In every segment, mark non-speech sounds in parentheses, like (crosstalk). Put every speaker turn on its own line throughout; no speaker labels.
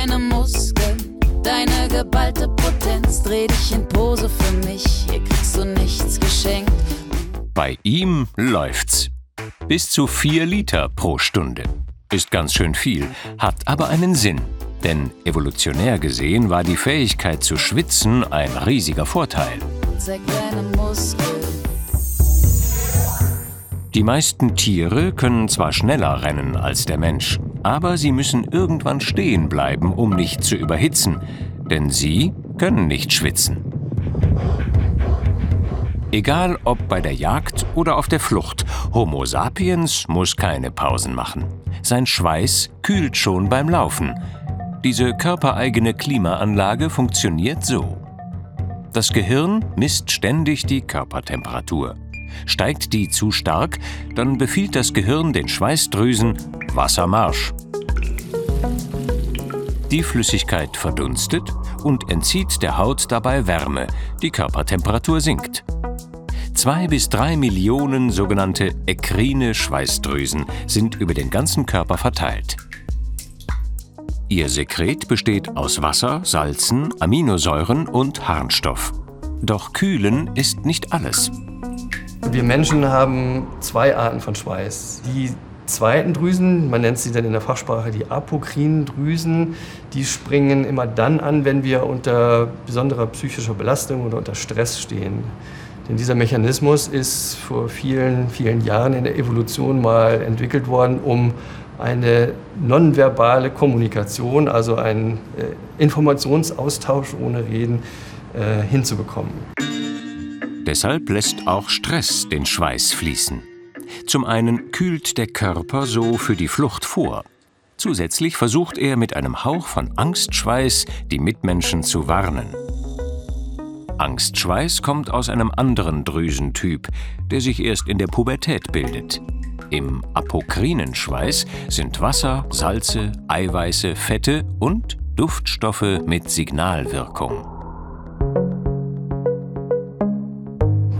deine Muskeln, deine geballte Potenz. Dreh dich in Pose für mich, hier kriegst du nichts geschenkt.
Bei ihm läuft's. Bis zu vier Liter pro Stunde. Ist ganz schön viel, hat aber einen Sinn. Denn evolutionär gesehen war die Fähigkeit zu schwitzen ein riesiger Vorteil.
Zeig deine Muskeln.
Die meisten Tiere können zwar schneller rennen als der Mensch, aber sie müssen irgendwann stehen bleiben, um nicht zu überhitzen, denn sie können nicht schwitzen. Egal ob bei der Jagd oder auf der Flucht, Homo sapiens muss keine Pausen machen. Sein Schweiß kühlt schon beim Laufen. Diese körpereigene Klimaanlage funktioniert so. Das Gehirn misst ständig die Körpertemperatur. Steigt die zu stark, dann befiehlt das Gehirn den Schweißdrüsen Wassermarsch. Die Flüssigkeit verdunstet und entzieht der Haut dabei Wärme, die Körpertemperatur sinkt. Zwei bis drei Millionen sogenannte ekrine Schweißdrüsen sind über den ganzen Körper verteilt. Ihr Sekret besteht aus Wasser, Salzen, Aminosäuren und Harnstoff. Doch kühlen ist nicht alles.
Wir Menschen haben zwei Arten von Schweiß. Die zweiten Drüsen, man nennt sie dann in der Fachsprache die apokrinen Drüsen, die springen immer dann an, wenn wir unter besonderer psychischer Belastung oder unter Stress stehen. Denn dieser Mechanismus ist vor vielen, vielen Jahren in der Evolution mal entwickelt worden, um eine nonverbale Kommunikation, also einen äh, Informationsaustausch ohne Reden, äh, hinzubekommen.
Deshalb lässt auch Stress den Schweiß fließen. Zum einen kühlt der Körper so für die Flucht vor. Zusätzlich versucht er mit einem Hauch von Angstschweiß die Mitmenschen zu warnen. Angstschweiß kommt aus einem anderen Drüsentyp, der sich erst in der Pubertät bildet. Im apokrinen Schweiß sind Wasser, Salze, Eiweiße, Fette und Duftstoffe mit Signalwirkung.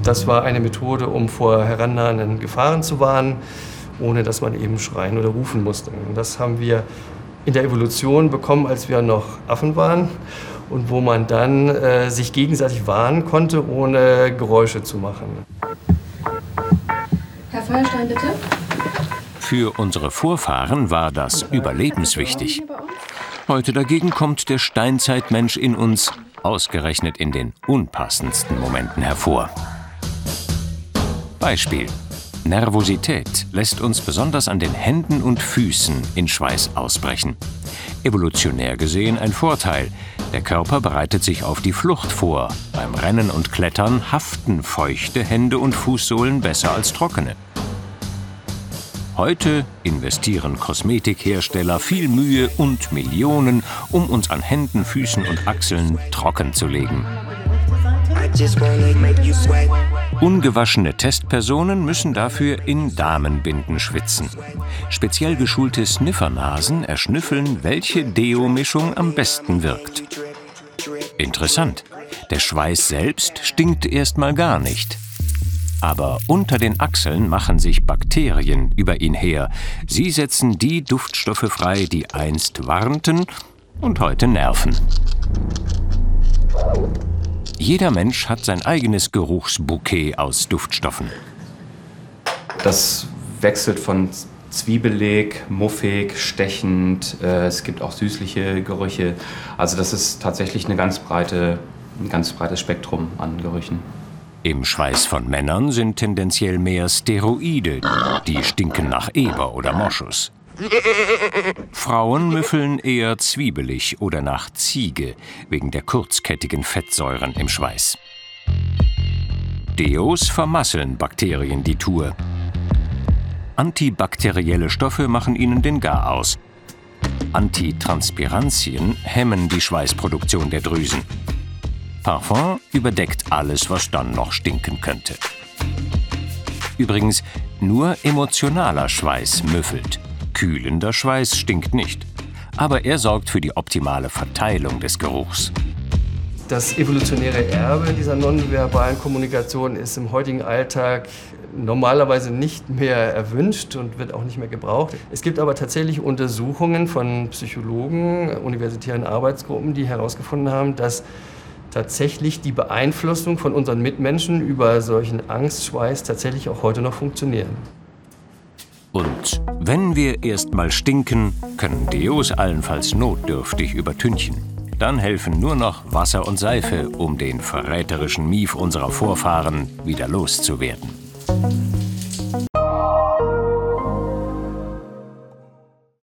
Das war eine Methode, um vor herannahenden Gefahren zu warnen, ohne dass man eben schreien oder rufen musste. Und das haben wir in der Evolution bekommen, als wir noch Affen waren und wo man dann äh, sich gegenseitig warnen konnte, ohne Geräusche zu machen.
Herr Feuerstein, bitte.
Für unsere Vorfahren war das überlebenswichtig. Heute dagegen kommt der Steinzeitmensch in uns ausgerechnet in den unpassendsten Momenten hervor. Beispiel. Nervosität lässt uns besonders an den Händen und Füßen in Schweiß ausbrechen. Evolutionär gesehen ein Vorteil. Der Körper bereitet sich auf die Flucht vor. Beim Rennen und Klettern haften feuchte Hände und Fußsohlen besser als trockene. Heute investieren Kosmetikhersteller viel Mühe und Millionen, um uns an Händen, Füßen und Achseln trocken zu legen. Ungewaschene Testpersonen müssen dafür in Damenbinden schwitzen. Speziell geschulte Sniffernasen erschnüffeln, welche Deo-Mischung am besten wirkt. Interessant. Der Schweiß selbst stinkt erstmal gar nicht. Aber unter den Achseln machen sich Bakterien über ihn her. Sie setzen die Duftstoffe frei, die einst warnten und heute nerven. Jeder Mensch hat sein eigenes Geruchsbouquet aus Duftstoffen.
Das wechselt von zwiebelig, muffig, stechend. Äh, es gibt auch süßliche Gerüche. Also das ist tatsächlich eine ganz breite, ein ganz breites Spektrum an Gerüchen.
Im Schweiß von Männern sind tendenziell mehr Steroide, die stinken nach Eber oder Moschus. (laughs) Frauen müffeln eher zwiebelig oder nach Ziege wegen der kurzkettigen Fettsäuren im Schweiß. Deos vermasseln Bakterien die Tour. Antibakterielle Stoffe machen ihnen den Gar aus. Antitranspirantien hemmen die Schweißproduktion der Drüsen. Parfum überdeckt alles, was dann noch stinken könnte. Übrigens, nur emotionaler Schweiß müffelt. Kühlender Schweiß stinkt nicht. Aber er sorgt für die optimale Verteilung des Geruchs.
Das evolutionäre Erbe dieser nonverbalen Kommunikation ist im heutigen Alltag normalerweise nicht mehr erwünscht und wird auch nicht mehr gebraucht. Es gibt aber tatsächlich Untersuchungen von Psychologen, universitären Arbeitsgruppen, die herausgefunden haben, dass tatsächlich die Beeinflussung von unseren Mitmenschen über solchen Angstschweiß tatsächlich auch heute noch funktionieren.
Und wenn wir erstmal stinken, können Deos allenfalls notdürftig übertünchen. Dann helfen nur noch Wasser und Seife, um den verräterischen Mief unserer Vorfahren wieder loszuwerden.